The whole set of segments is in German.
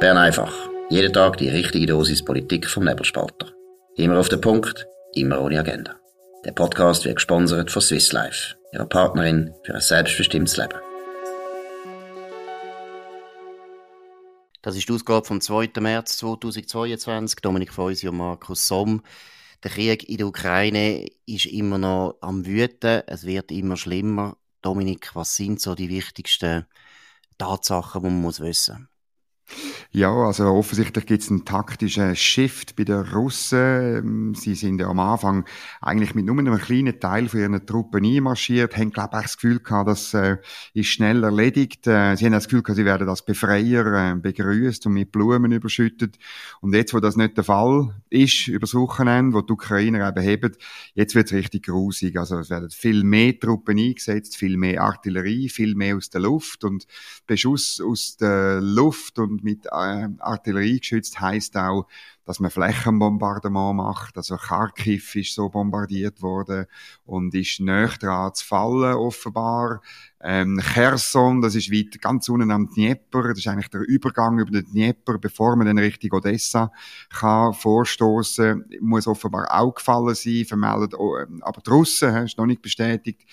Bern einfach. Jeden Tag die richtige Dosis Politik vom Nebelspalter. Immer auf den Punkt, immer ohne Agenda. Der Podcast wird gesponsert von Swiss Life, ihrer Partnerin für ein selbstbestimmtes Leben. Das ist die Ausgabe vom 2. März 2022. Dominik Feusi und Markus Somm. Der Krieg in der Ukraine ist immer noch am Wüten. Es wird immer schlimmer. Dominik, was sind so die wichtigsten Tatsachen, die man muss wissen muss? Ja, also offensichtlich gibt es einen taktischen Shift bei den Russen. Ähm, sie sind ja am Anfang eigentlich mit nur einem kleinen Teil von ihren Truppen einmarschiert, haben, glaube ich, das Gefühl gehabt, das äh, ist schnell erledigt. Äh, sie haben das Gefühl gehabt, sie werden als Befreier äh, begrüßt und mit Blumen überschüttet. Und jetzt, wo das nicht der Fall ist, über das Wochenende, wo die Ukrainer eben haben, jetzt wird es richtig grusig. Also es werden viel mehr Truppen eingesetzt, viel mehr Artillerie, viel mehr aus der Luft und Beschuss aus der Luft und mit äh, Artillerie geschützt heißt auch, dass man Flächenbombardement macht. Also Kharkiv ist so bombardiert worden und ist näher dran zu fallen, offenbar. Ähm, Cherson, das ist weit, ganz unten am Dnieper, das ist eigentlich der Übergang über den Dnieper, bevor man dann Richtung Odessa kann vorstoßen, muss offenbar auch gefallen sein, vermeldet, ähm, aber die Russen, ist noch nicht bestätigt,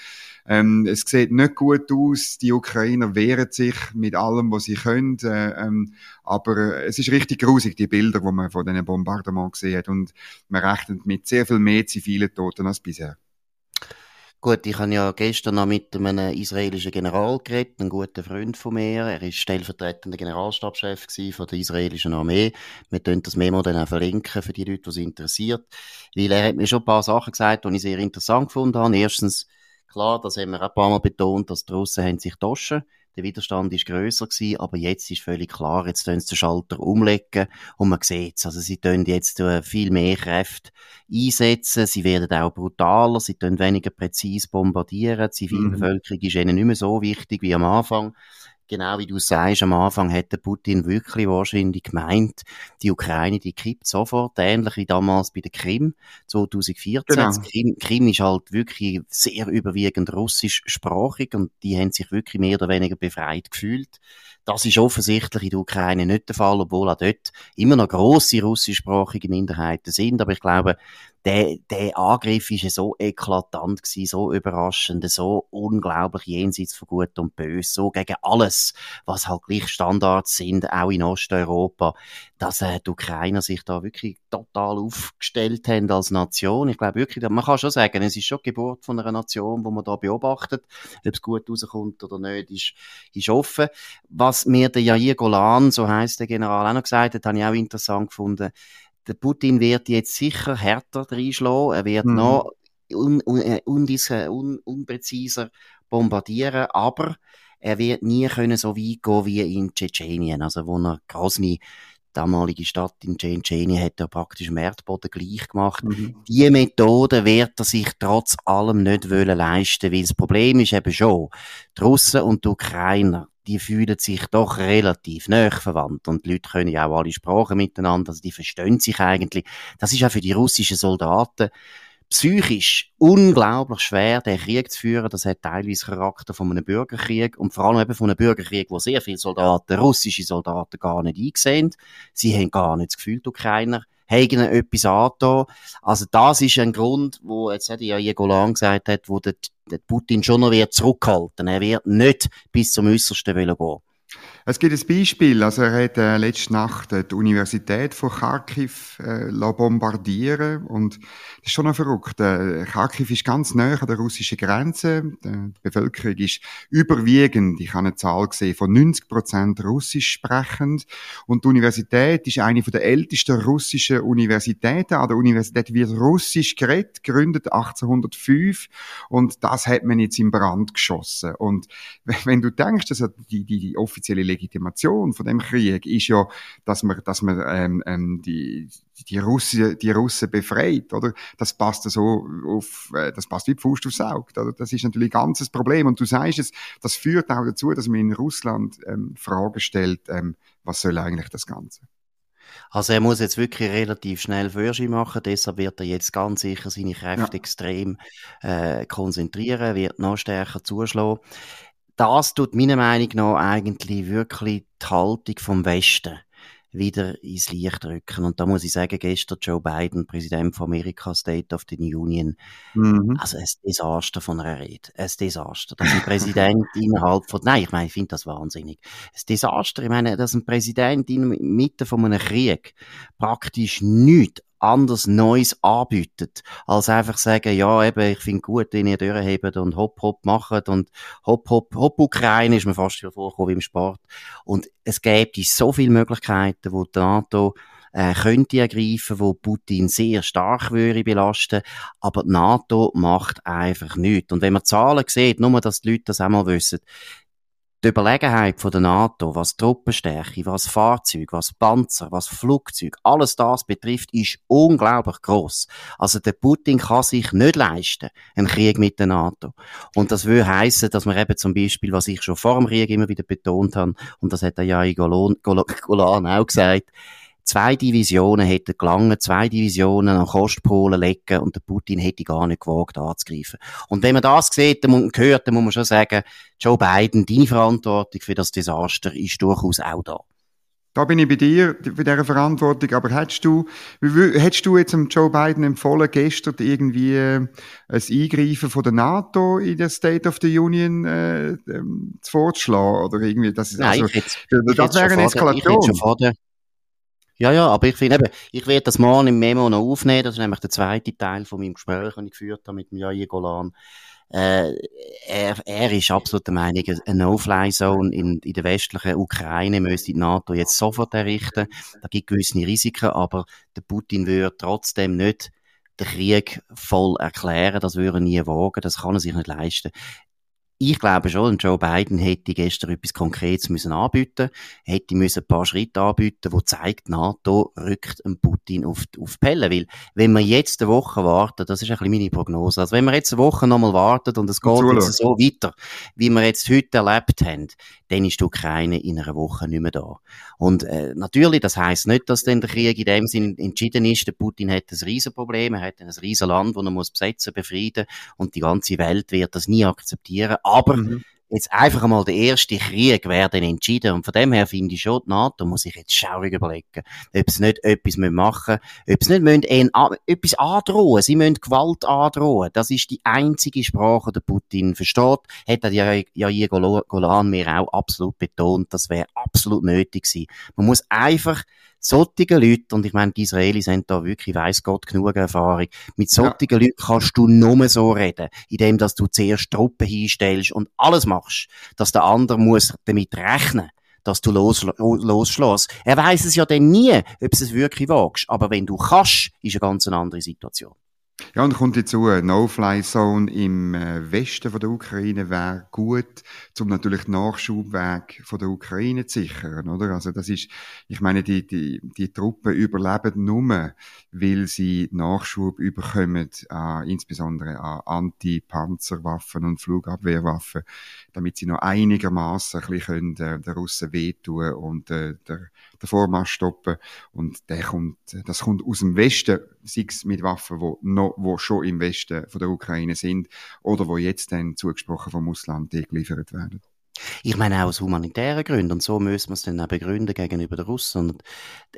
ähm, es sieht nicht gut aus. Die Ukrainer wehren sich mit allem, was sie können. Äh, ähm, aber äh, es ist richtig grusig, die Bilder, die man von diesen Bombardements gesehen hat. Und man rechnet mit sehr viel mehr zivilen Toten als bisher. Gut, ich habe ja gestern noch mit einem israelischen General geredet, einem guten Freund von mir. Er ist stellvertretender Generalstabschef von der israelischen Armee. Wir können das Memo dann auch verlinken für die Leute, die es interessiert. Weil er hat mir schon ein paar Sachen gesagt, die ich sehr interessant gefunden habe. Erstens, Klar, das haben wir auch ein paar Mal betont, dass die Russen haben sich getauscht. Der Widerstand ist grösser gewesen, aber jetzt ist völlig klar, jetzt tun sie den Schalter umlegen und man sieht es. Also sie tun jetzt äh, viel mehr Kräfte einsetzen, sie werden auch brutaler, sie tun weniger präzise bombardieren, die Zivilbevölkerung mhm. ist ihnen nicht mehr so wichtig wie am Anfang genau wie du sagst, am Anfang hätte Putin wirklich wahrscheinlich gemeint, die Ukraine, die kippt sofort, ähnlich wie damals bei der Krim 2014. Genau. Krim, Krim ist halt wirklich sehr überwiegend russischsprachig und die haben sich wirklich mehr oder weniger befreit gefühlt. Das ist offensichtlich in der Ukraine nicht der Fall, obwohl auch dort immer noch grosse russischsprachige Minderheiten sind. Aber ich glaube, der, der Angriff ist so eklatant gewesen, so überraschend, so unglaublich jenseits von Gut und Böse, so gegen alles, was halt gleich Standards sind, auch in Osteuropa, dass äh, die Ukrainer sich da wirklich total aufgestellt haben als Nation. Ich glaube wirklich, man kann schon sagen, es ist schon die Geburt von einer Nation, wo man da beobachtet. Ob es gut rauskommt oder nicht, ist, ist offen. Was mir der Jair Golan, so heißt der General, auch noch gesagt hat, habe ich auch interessant gefunden der Putin wird jetzt sicher härter reinschlagen. Er wird mhm. noch un, un, äh, un, un, unpräziser bombardieren, aber er wird nie können so weit gehen wie in Tschetschenien, also wo er Grozny damalige Stadt in Tschetschenien hat er praktisch im Erdboden gleich gemacht. Mhm. Die Methode wird er sich trotz allem nicht wollen leisten, weil das Problem ist eben schon, die Russen und die Ukrainer, die fühlen sich doch relativ näher verwandt und die Leute können ja auch alle Sprachen miteinander, also die verstehen sich eigentlich. Das ist auch für die russischen Soldaten psychisch unglaublich schwer, den Krieg zu führen. Das hat teilweise Charakter von einem Bürgerkrieg und vor allem eben von einem Bürgerkrieg, wo sehr viele Soldaten, russische Soldaten, gar nicht eingesehen. Sie haben gar nicht das Gefühl, die Ukrainer haben etwas angetan. Also das ist ein Grund, wo jetzt hat ja Jegolan gesagt hat, wo der, der Putin schon noch wird zurückhalten. Er wird nicht bis zum Äußersten gehen. Es gibt ein Beispiel. Also er hat äh, letzte Nacht die Universität von Kharkiv äh, bombardieren und das ist schon noch verrückt. Äh, Kharkiv ist ganz nah an der russischen Grenze. Die Bevölkerung ist überwiegend, ich habe eine Zahl gesehen, von 90 Prozent russisch sprechend und die Universität ist eine der ältesten russischen Universitäten. An der Universität wird Russisch geredet, gegründet 1805 und das hat man jetzt in Brand geschossen. Und wenn du denkst, dass die, die, die offizielle Legitimation von dem Krieg ist ja, dass man, dass man ähm, ähm, die, die Russen, die Russen befreit, oder? Das passt so auf, äh, das passt wie Pfust aufs Auge, oder? Das ist natürlich ein ganzes Problem. Und du sagst es, das führt auch dazu, dass man in Russland ähm, Fragen stellt, ähm, was soll eigentlich das Ganze? Also er muss jetzt wirklich relativ schnell Führerschein machen, deshalb wird er jetzt ganz sicher seine Kräfte ja. extrem äh, konzentrieren, wird noch stärker zuschlagen das tut meiner Meinung nach eigentlich wirklich die Haltung vom Westen wieder ins Licht rücken. Und da muss ich sagen, gestern Joe Biden, Präsident von Amerika, State of the Union, mhm. also ein Desaster von einer Rede. Ein Desaster. Dass ein Präsident innerhalb von, nein, ich meine, ich finde das wahnsinnig. Ein Desaster, ich meine, dass ein Präsident in Mitte von einem Krieg praktisch nichts anders Neues anbietet, als einfach sagen, ja, eben, ich finde gut, wenn ihr durchhebt und hopp, hopp macht und hopp, hopp, hopp Ukraine ist mir fast schon vorgekommen im Sport. Und es gäbe so viele Möglichkeiten, wo die NATO äh, könnte ergreifen, wo Putin sehr stark würde belasten, aber die NATO macht einfach nichts. Und wenn man Zahlen sieht, nur, dass die Leute das einmal wissen, die Überlegenheit von der NATO, was Truppenstärke, was Fahrzeug, was Panzer, was Flugzeug, alles das betrifft, ist unglaublich groß. Also der Putin kann sich nicht leisten, einen Krieg mit der NATO. Und das würde heißen, dass man eben zum Beispiel, was ich schon vor dem Krieg immer wieder betont habe, und das hat der Jai Golan, Golan auch gesagt, zwei Divisionen hätten gelangen, zwei Divisionen an Kostpolen legen und der Putin hätte gar nicht gewagt anzugreifen. Und wenn man das sieht und hört, dann muss man schon sagen, Joe Biden, deine Verantwortung für das Desaster ist durchaus auch da. Da bin ich bei dir, bei dieser Verantwortung. Aber hättest du, hättest du jetzt dem Joe Biden empfohlen, gestern irgendwie äh, ein Eingreifen von der NATO in der State of the Union äh, ähm, vorzuschlagen? Oder irgendwie, das ist, Nein, also, ich hätte, das wäre eine Eskalation. Ja, ja, aber ich finde eben, ich werde das morgen im Memo noch aufnehmen. Das ist nämlich der zweite Teil von meinem Gespräch, das ich geführt habe mit Jair Golan. Äh, er, er ist absolut der Meinung, eine No-Fly-Zone in, in der westlichen Ukraine müsste die NATO jetzt sofort errichten. Da gibt gewisse Risiken, aber der Putin würde trotzdem nicht den Krieg voll erklären. Das würde er nie wagen. Das kann er sich nicht leisten ich glaube schon, Joe Biden hätte gestern etwas Konkretes müssen anbieten, hätte müssen ein paar Schritte anbieten, wo zeigt, NATO rückt Putin auf, auf die Pelle. Weil, wenn wir jetzt eine Woche warten, das ist ein bisschen meine Prognose, also wenn wir jetzt eine Woche nochmal warten und es geht jetzt so weiter, wie wir jetzt heute erlebt haben, dann ist die Ukraine in einer Woche nicht mehr da. Und äh, natürlich, das heißt nicht, dass dann der Krieg in dem Sinn entschieden ist. Der Putin hat ein Riesenproblem, er hat ein Riesenland, das er muss besetzen, befrieden und die ganze Welt wird das nie akzeptieren. Aber mhm jetzt einfach einmal der erste Krieg werden entschieden. Und von dem her finde ich schon, die NATO muss sich jetzt schaurig überlegen, ob sie nicht etwas machen müssen, ob sie nicht müssen, etwas androhen Sie müssen Gewalt androhen. Das ist die einzige Sprache, die Putin versteht. Hat er ja, ja Golan mir auch absolut betont, das wäre absolut nötig gewesen. Man muss einfach solche Leute, und ich meine, die Israelis haben da wirklich, weiss Gott, genug Erfahrung, mit solchen ja. Leuten kannst du nur so reden, indem dass du zuerst Truppen hinstellst und alles machst, dass der andere muss damit rechnen dass du los, losschlägst. Er weiß es ja dann nie, ob es wirklich wagst. Aber wenn du kannst, ist eine ganz andere Situation. Ja, und kommt dazu, eine No-Fly-Zone im äh, Westen von der Ukraine wäre gut, um natürlich den Nachschubweg von der Ukraine zu sichern, oder? Also das ist, ich meine, die, die, die Truppen überleben nur, weil sie Nachschub überkommen, äh, insbesondere an Anti-Panzerwaffen und Flugabwehrwaffen, damit sie noch einigermaßen ein bisschen äh, den Russen wehtun und äh, der den Vormarsch stoppen. Und der kommt, das kommt aus dem Westen, sei es mit Waffen, wo, noch, wo schon im Westen von der Ukraine sind oder wo jetzt dann zugesprochen vom Ausland geliefert werden. Ich meine auch aus humanitären Gründen. Und so müssen wir es dann auch begründen gegenüber den Russen. Und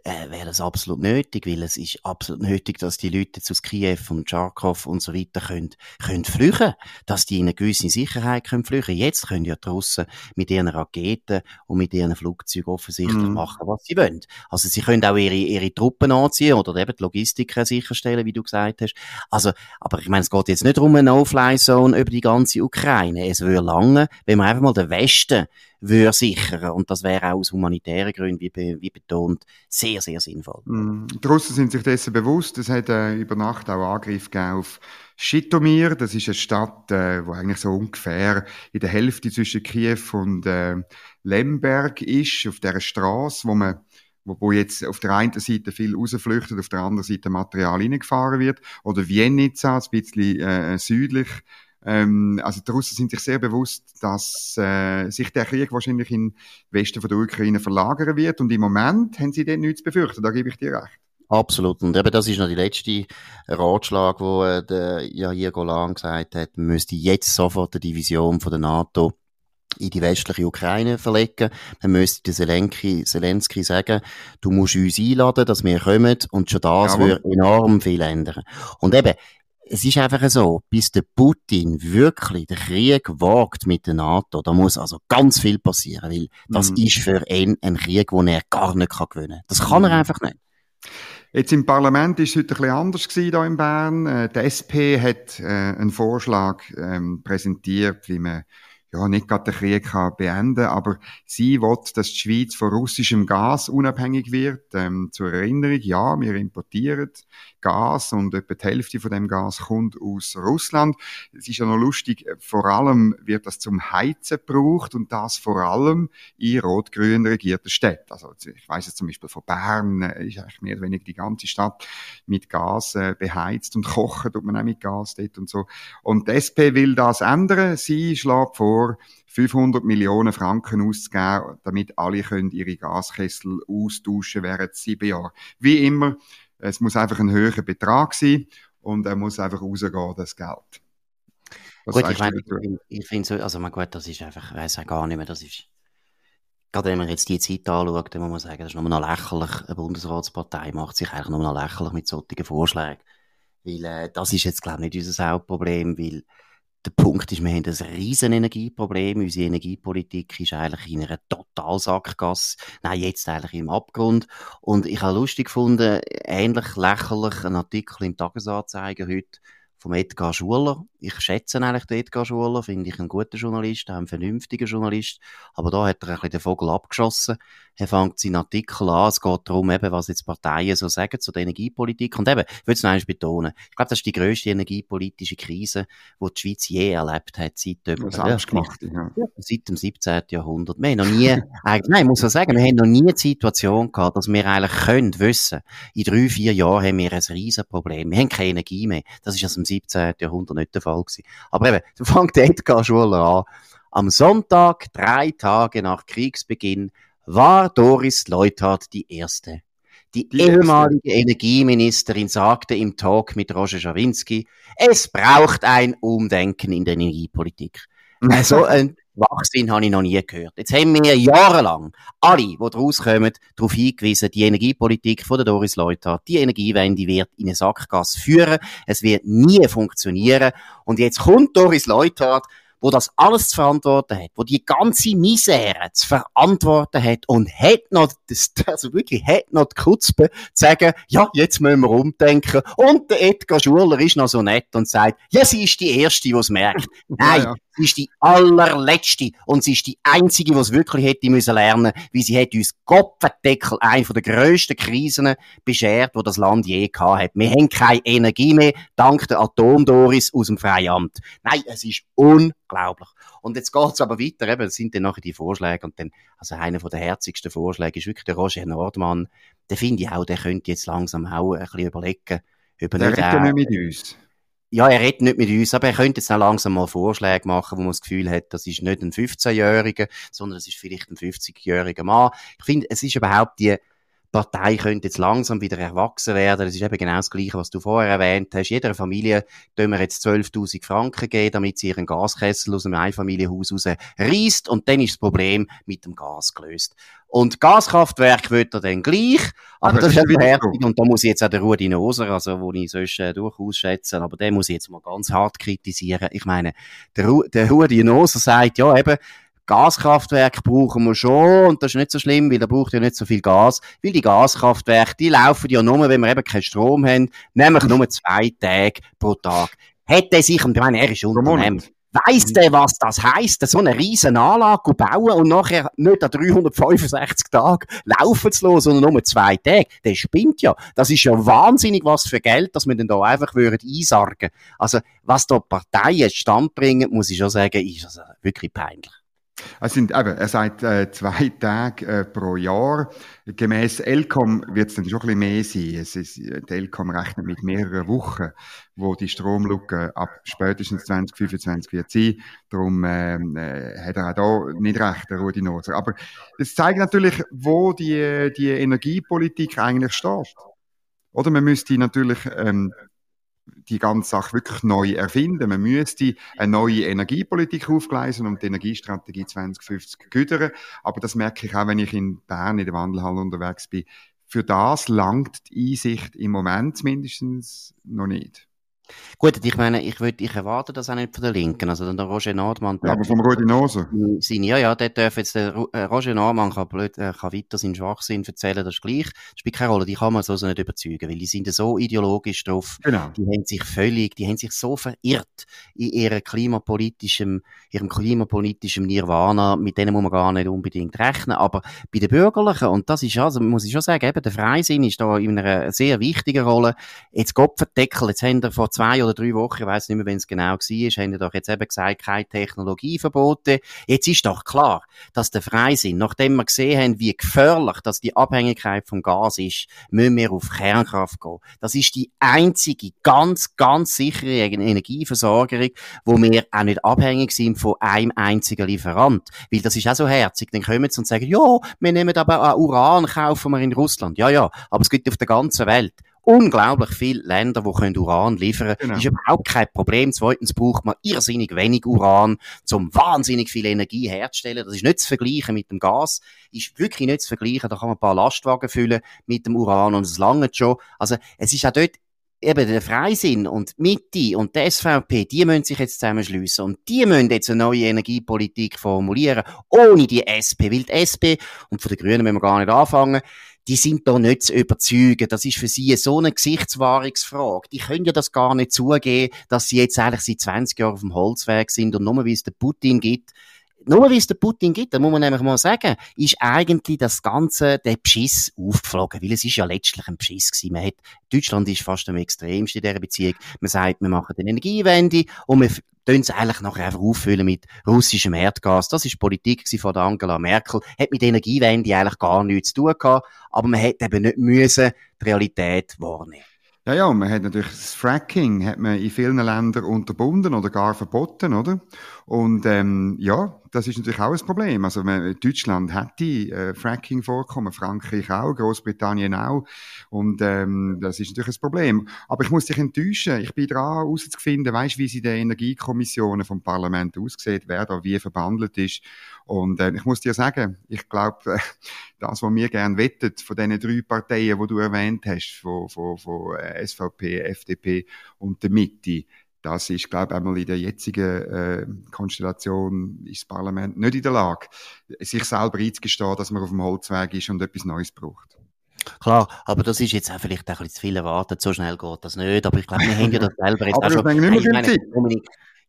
äh, wäre das absolut nötig, weil es ist absolut nötig, dass die Leute jetzt aus Kiew und Charkov und so weiter können, können flüchten. Dass die in eine gewisse Sicherheit können flüchten. Jetzt können ja die Russen mit ihren Raketen und mit ihren Flugzeugen offensichtlich mm. machen, was sie wollen. Also sie können auch ihre, ihre Truppen anziehen oder eben die Logistik sicherstellen, wie du gesagt hast. Also, aber ich meine, es geht jetzt nicht um eine No-Fly-Zone über die ganze Ukraine. Es würde lange, wenn man einfach mal den Westen würde sichern. Und das wäre auch aus humanitären Gründen, wie, wie betont, sehr, sehr sinnvoll. Mm. Die Russen sind sich dessen bewusst. Es hat äh, über Nacht auch Angriff auf Schitomir. Das ist eine Stadt, äh, wo eigentlich so ungefähr in der Hälfte zwischen Kiew und äh, Lemberg ist, auf der Straße, wo man wo jetzt auf der einen Seite viel rausflüchtet, auf der anderen Seite Material reingefahren wird, oder Viennica, ein bisschen äh, südlich ähm, also die Russen sind sich sehr bewusst, dass äh, sich der Krieg wahrscheinlich im Westen von der Ukraine verlagern wird und im Moment haben sie dort nichts zu befürchten, da gebe ich dir recht. Absolut. Und eben das ist noch die letzte Ratschlag, wo äh, der Jair Golan gesagt hat, man müsste jetzt sofort die Division von der NATO in die westliche Ukraine verlegen. Man müsste Zelensky, Zelensky sagen, du musst uns einladen, dass wir kommen und schon das ja, würde enorm viel ändern. Und eben, es ist einfach so, bis der Putin wirklich den Krieg wagt mit der NATO, da muss also ganz viel passieren, weil das mhm. ist für ihn ein Krieg, den er gar nicht kann gewinnen kann. Das kann er mhm. einfach nicht. Jetzt im Parlament ist es heute ein bisschen anders gewesen, hier in Bern. Äh, die SP hat äh, einen Vorschlag ähm, präsentiert, wie man ja, nicht gerade den Krieg kann beenden aber sie will, dass die Schweiz von russischem Gas unabhängig wird. Ähm, zur Erinnerung, ja, wir importieren Gas und etwa die Hälfte von dem Gas kommt aus Russland. Es ist ja noch lustig, vor allem wird das zum Heizen gebraucht und das vor allem in rot-grün regierten Städten. Also ich weiß jetzt zum Beispiel von Bern äh, ist eigentlich mehr oder weniger die ganze Stadt mit Gas äh, beheizt und kochen tut man auch mit Gas dort und so. Und die SP will das ändern. Sie schlägt vor, 500 Millionen Franken auszugeben, damit alle können ihre Gaskessel austauschen während sieben Jahren. Wie immer, es muss einfach ein höherer Betrag sein und er muss einfach rausgehen, das Geld. Was gut, ich meine, ich finde so, also man gut, das ist einfach, ich weiß auch gar nicht mehr, das ist, gerade wenn man jetzt die Zeit anschaut, dann muss man sagen, das ist nur noch lächerlich, eine Bundesratspartei macht sich eigentlich nur noch lächerlich mit solchen Vorschlägen. Weil, äh, das ist jetzt, glaube ich, nicht unser Hauptproblem, weil der Punkt ist, wir haben ein riesen Energieproblem. Unsere Energiepolitik ist eigentlich in einer Totalsackgasse. Nein, jetzt eigentlich im Abgrund. Und ich habe lustig gefunden, ähnlich lächerlich, ein Artikel im Tagesanzeiger heute vom Edgar Schuler. Ich schätze eigentlich den Edgar Schuler, finde ich einen guten Journalist, einen vernünftigen Journalist. Aber da hat er ein bisschen den Vogel abgeschossen. Er fängt seinen Artikel an. Es geht darum, eben, was jetzt Parteien so sagen zu der Energiepolitik. Und eben, ich will es noch einmal betonen. Ich glaube, das ist die grösste energiepolitische Krise, die die Schweiz je erlebt hat, seit, ja, gemacht, ja. seit dem 17. Jahrhundert. Wir haben noch nie, eigentlich, nein, ich muss ja sagen, wir haben noch nie eine Situation gehabt, dass wir eigentlich können wissen, in drei, vier Jahren haben wir ein riesen Problem. Wir haben keine Energie mehr. Das ist aus dem 17. Jahrhundert nicht der Fall gewesen. Aber eben, du fängst Edgar Schuller an. Am Sonntag, drei Tage nach Kriegsbeginn, war Doris Leuthard die Erste. Die, die ehemalige erste. Energieministerin sagte im Talk mit Roger Schawinski, es braucht ein Umdenken in der Energiepolitik. Also ein Wachsinn habe ich noch nie gehört. Jetzt haben wir jahrelang alle, die daraus kommen, darauf hingewiesen, die Energiepolitik von der Doris Leuthard, die Energiewende wird in eine Sackgasse führen. Es wird nie funktionieren. Und jetzt kommt Doris Leuthard wo das alles zu verantworten hat, wo die ganze Misere zu verantworten hat und hat noch, das, also wirklich, hat noch die Kutzpe zu sagen, ja, jetzt müssen wir umdenken. Und der Edgar Schuler ist noch so nett und sagt, ja, sie ist die Erste, die es merkt. Nein, ja, ja. Sie ist die allerletzte und sie ist die einzige, die es wirklich hätte müssen lernen, wie sie hat uns Kopfendeckel eine der grössten Krisen beschert, wo das Land je gehabt hat. Wir haben keine Energie mehr, dank der Atomdoris aus dem Freiamt. Nein, es ist unglaublich. Und jetzt geht's aber weiter, eben, das sind dann nachher die Vorschläge und dann, also einer der herzigsten Vorschläge ist wirklich der Roger Nordmann. Der finde ich auch, der könnte jetzt langsam auch ein bisschen überlegen, ob er nicht, nicht mit uns ja, er redet nicht mit uns, aber er könnte jetzt auch langsam mal Vorschläge machen, wo man das Gefühl hat, das ist nicht ein 15-Jähriger, sondern es ist vielleicht ein 50-jähriger Mann. Ich finde, es ist überhaupt die Partei könnte jetzt langsam wieder erwachsen werden. Das ist eben genau das Gleiche, was du vorher erwähnt hast. Jeder Familie tun wir jetzt 12.000 Franken geben, damit sie ihren Gaskessel aus einem Einfamilienhaus raus reisst und dann ist das Problem mit dem Gas gelöst. Und Gaskraftwerk wird er dann gleich, aber, aber das, ist fertig. Und da muss ich jetzt auch den Rudi Noser, also, wo ich sonst äh, durchaus schätze, aber den muss ich jetzt mal ganz hart kritisieren. Ich meine, der, Ru der Rudi Noser sagt, ja eben, Gaskraftwerke brauchen wir schon und das ist nicht so schlimm, weil da braucht ja nicht so viel Gas, weil die Gaskraftwerke, die laufen ja nur, wenn wir eben keinen Strom haben, nämlich nur zwei Tage pro Tag. Hätte er sich, und ich meine, er ist Unternehmer, Weiss der, was das heisst, so eine riesen Anlage bauen und nachher nicht an 365 Tagen laufen zu lassen, sondern nur zwei Tage? Der spinnt ja. Das ist ja wahnsinnig, was für Geld, dass wir denn da einfach würden einsargen. Also, was da Parteien stand bringen, muss ich schon sagen, ist also wirklich peinlich. Es sind, eben, er sagt äh, zwei Tage äh, pro Jahr. Gemäß Elcom wird es dann schon ein bisschen mehr sein. Es ist, die Elcom rechnet mit mehreren Wochen, wo die Stromlücke ab spätestens 2025 wird sein. Darum ähm, äh, hat er auch da nicht recht, der Rudi Noser. Aber es zeigt natürlich, wo die, die Energiepolitik eigentlich steht. Oder man müsste natürlich ähm, die ganze Sache wirklich neu erfinden. Man müsste eine neue Energiepolitik aufgleisen und die Energiestrategie 2050 güdern. Aber das merke ich auch, wenn ich in Bern in der Wandelhalle unterwegs bin. Für das langt die Einsicht im Moment mindestens noch nicht. Gut, ich meine, ich, würd, ich erwarte das auch nicht von der Linken. Also der Roger Nordmann... Ja, aber vom Rudi Nose. Ja, ja, der darf jetzt, der äh, Roger Nordmann kann, blöd, äh, kann weiter seinen Schwachsinn erzählen, das ist gleich. Das spielt keine Rolle, die kann man so, so nicht überzeugen, weil die sind so ideologisch drauf. Genau. Die haben sich völlig, die haben sich so verirrt in ihrem klimapolitischen, ihrem klimapolitischen Nirvana, mit denen muss man gar nicht unbedingt rechnen, aber bei den Bürgerlichen, und das ist also, muss ich schon sagen, eben, der Freisinn ist da in einer sehr wichtigen Rolle. Jetzt Gott verdeckel, jetzt haben wir vor zwei oder drei Wochen, ich weiß nicht mehr, wenn es genau war, haben wir doch jetzt eben gesagt, keine Technologieverbote. Jetzt ist doch klar, dass der Freisinn, nachdem wir gesehen haben, wie gefährlich dass die Abhängigkeit vom Gas ist, müssen wir auf Kernkraft gehen. Das ist die einzige ganz, ganz sichere Energieversorgung, wo wir auch nicht abhängig sind von einem einzigen Lieferant. Weil das ist auch so herzig. Dann kommen sie und sagen, ja, wir nehmen aber auch Uran, kaufen wir in Russland. Ja, ja, aber es gibt auf der ganzen Welt unglaublich viele Länder, die können Uran liefern können. Genau. Ist überhaupt kein Problem. Zweitens braucht man irrsinnig wenig Uran, um wahnsinnig viel Energie herzustellen. Das ist nicht zu vergleichen mit dem Gas. Ist wirklich nicht zu vergleichen. Da kann man ein paar Lastwagen füllen mit dem Uran und es langt schon. Also, es ist auch dort eben der Freisinn und Mitte und die SVP, die müssen sich jetzt zusammenschliessen und die müssen jetzt eine neue Energiepolitik formulieren, ohne die SP, weil die SP, und von den Grünen müssen wir gar nicht anfangen, die sind da nicht zu überzeugen. Das ist für sie so eine Gesichtswahrungsfrage. Die können ja das gar nicht zugeben, dass sie jetzt eigentlich seit 20 Jahren auf dem Holzweg sind und nur wie es der Putin gibt, nur wie es der Putin gibt, da muss man nämlich mal sagen, ist eigentlich das Ganze, der Beschiss aufgeflogen, weil es ist ja letztlich ein Beschiss gewesen. Man hat, Deutschland ist fast am extremsten in dieser Beziehung. Man sagt, wir machen eine Energiewende und wir tun es eigentlich nachher einfach auffüllen mit russischem Erdgas. Das ist Politik von der Angela Merkel. Hat mit Energiewende eigentlich gar nichts zu tun gehabt, aber man hätte eben nicht müssen die Realität wahrnehmen. Ja, ja, man hat natürlich das Fracking hat man in vielen Ländern unterbunden oder gar verboten, oder? Und ähm, ja, das ist natürlich auch ein Problem. Also Deutschland hat die äh, Fracking vorkommen, Frankreich auch, Großbritannien auch. Und ähm, das ist natürlich ein Problem. Aber ich muss dich enttäuschen. Ich bin dran, herauszufinden, weißt, wie sie die Energiekommissionen vom Parlament aussieht, wer da wie verbandelt ist. Und äh, ich muss dir sagen, ich glaube, äh, das, was wir gerne wettet von diesen drei Parteien, die du erwähnt hast, von, von, von äh, SVP, FDP und der Mitte, das ist, glaube ich, einmal in der jetzigen äh, Konstellation ist das Parlament nicht in der Lage, sich selber einzugestehen, dass man auf dem Holzweg ist und etwas Neues braucht. Klar, aber das ist jetzt auch vielleicht ein bisschen zu viel erwartet, so schnell geht das nicht, aber ich glaube, wir haben ja das selber jetzt auch schon... Nicht mehr viel Zeit.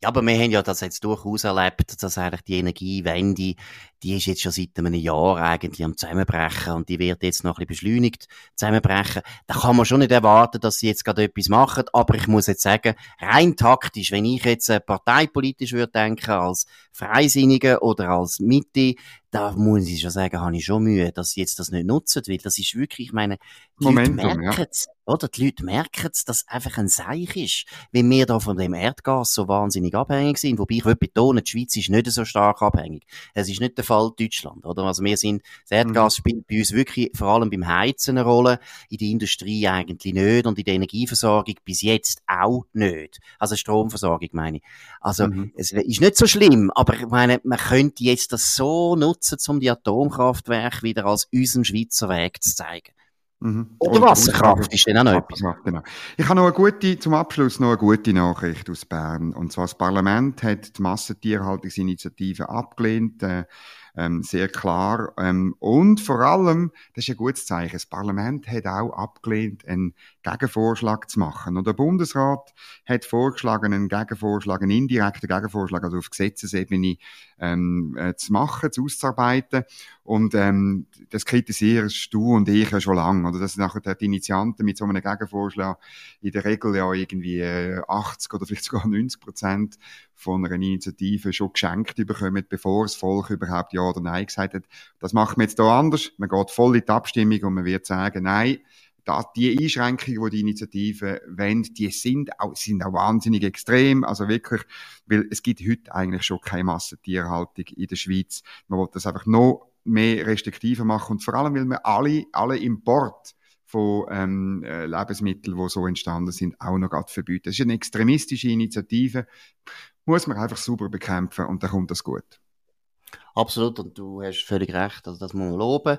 Ja, aber wir haben ja das jetzt durchaus erlebt, dass eigentlich die Energiewende, die ist jetzt schon seit einem Jahr eigentlich am Zusammenbrechen und die wird jetzt noch ein bisschen beschleunigt zusammenbrechen. Da kann man schon nicht erwarten, dass sie jetzt gerade etwas machen, aber ich muss jetzt sagen, rein taktisch, wenn ich jetzt äh, parteipolitisch würde denken, als Freisinnige oder als Mitte, da muss ich schon sagen, habe ich schon Mühe, dass sie jetzt das nicht nutzen, weil das ist wirklich, ich meine, die Momentum, Leute merken es, ja. oder? Die Leute merken es, dass einfach ein Seich ist, wenn wir da von dem Erdgas so wahnsinnig abhängig sind. Wobei ich will betonen, die Schweiz ist nicht so stark abhängig. Es ist nicht der Fall Deutschland, oder? Also wir sind, das Erdgas mhm. spielt bei uns wirklich vor allem beim Heizen eine Rolle, in der Industrie eigentlich nicht und in der Energieversorgung bis jetzt auch nicht. Also Stromversorgung meine ich. Also mhm. es ist nicht so schlimm, aber ich meine, man könnte jetzt das so nutzen, nutzen, um die Atomkraftwerke wieder als unseren Schweizer Weg zu zeigen. Mhm. Oder Wasserkraft ist dann auch noch etwas. Genau. Ich habe noch eine gute, zum Abschluss noch eine gute Nachricht aus Bern. Und zwar das Parlament hat die Massentierhaltungsinitiative abgelehnt. Äh, ähm, sehr klar. Ähm, und vor allem, das ist ein gutes Zeichen, das Parlament hat auch abgelehnt, einen Gegenvorschlag zu machen. Und der Bundesrat hat vorgeschlagen, einen Gegenvorschlag, einen indirekten Gegenvorschlag, also auf Gesetzesebene ähm, äh, zu machen, zu auszuarbeiten. Und ähm, das kritisierst du und ich ja schon lange. Oder dass nachher die Initianten mit so einem Gegenvorschlag in der Regel ja irgendwie 80 äh, oder vielleicht sogar 90 Prozent von einer Initiative schon geschenkt bekommen, bevor das Volk überhaupt Ja oder Nein gesagt hat. Das macht man jetzt hier anders. Man geht voll in die Abstimmung und man wird sagen, nein, die Einschränkungen, die die Initiativen wollen, die sind auch, sind auch wahnsinnig extrem. Also wirklich, weil es gibt heute eigentlich schon keine Massentierhaltung in der Schweiz. Man will das einfach noch mehr restriktiver machen und vor allem, weil wir alle, alle Import von ähm, äh, Lebensmitteln, die so entstanden sind, auch noch gerade verbieten. Das ist eine extremistische Initiative, muss man einfach sauber bekämpfen und dann kommt das gut. Absolut, und du hast völlig recht, also das muss man loben.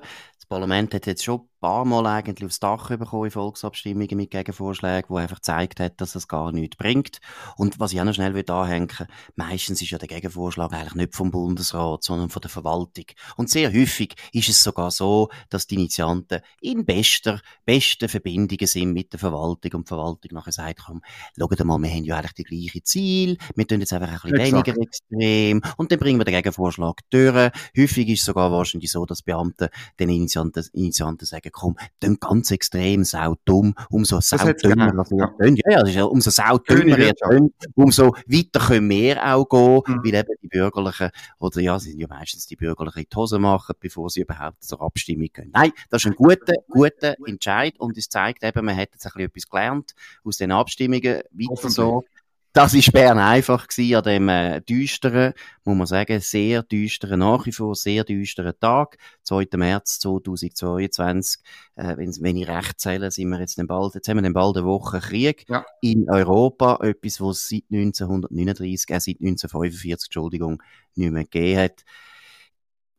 Das Parlament hat jetzt schon paar Mal eigentlich aufs Dach bekommen in Volksabstimmungen mit Gegenvorschlägen, wo einfach gezeigt hat, dass es gar nichts bringt. Und was ich auch noch schnell will anhängen, meistens ist ja der Gegenvorschlag eigentlich nicht vom Bundesrat, sondern von der Verwaltung. Und sehr häufig ist es sogar so, dass die Initianten in bester, besten Verbindungen sind mit der Verwaltung und die Verwaltung nachher sagt, komm, schaut mal, wir haben ja eigentlich die gleichen Ziele, wir tun jetzt einfach ein bisschen weniger extrem und dann bringen wir den Gegenvorschlag durch. Häufig ist es sogar wahrscheinlich so, dass Beamte den Initianten, Initianten sagen, komm, dann ganz extrem saudumm, umso saudümmer das ja. ja, ja, das ist ja, umso saudümmer ihr tönt, umso weiter können wir auch gehen, mhm. weil eben die Bürgerlichen, oder ja, sind ja meistens die Bürgerlichen in die Hose machen, bevor sie überhaupt zur Abstimmung gehen. Nein, das ist ein guter, guter Entscheid und es zeigt eben, man hat jetzt ein bisschen etwas gelernt aus den Abstimmungen, weiter so. Das ist Bern einfach gewesen, an dem äh, düsteren, muss man sagen, sehr düsteren, nach wie vor sehr düsteren Tag, 2. März 2022. Äh, wenn, wenn ich recht zähle, sind wir jetzt bald, jetzt haben wir dann bald eine Woche Krieg ja. in Europa, etwas, was seit 1939, äh, seit 1945, Entschuldigung, nicht mehr gegeben hat.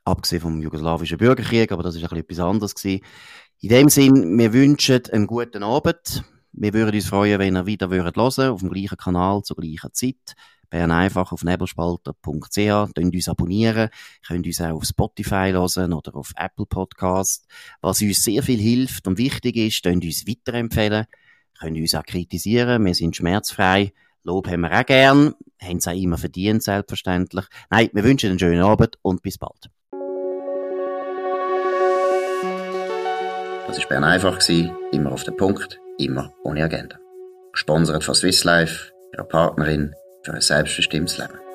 Abgesehen vom jugoslawischen Bürgerkrieg, aber das ist ein bisschen etwas anderes gewesen. In dem Sinn, wir wünschen einen guten Abend. Wir würden uns freuen, wenn ihr wieder hören würdet, auf dem gleichen Kanal zur gleichen Zeit. Bern einfach auf nebelspalter.ch, könnt uns abonnieren, könnt uns auch auf Spotify hören oder auf Apple Podcast. Was uns sehr viel hilft und wichtig ist, könnt uns weiterempfehlen, könnt uns auch kritisieren, wir sind schmerzfrei. Lob haben wir auch gern, haben es auch immer verdient, selbstverständlich. Nein, wir wünschen einen schönen Abend und bis bald. Das war Bern einfach, immer auf den Punkt immer ohne Agenda. Gesponsert von Swiss Life, ihrer Partnerin für ein selbstbestimmtes Leben.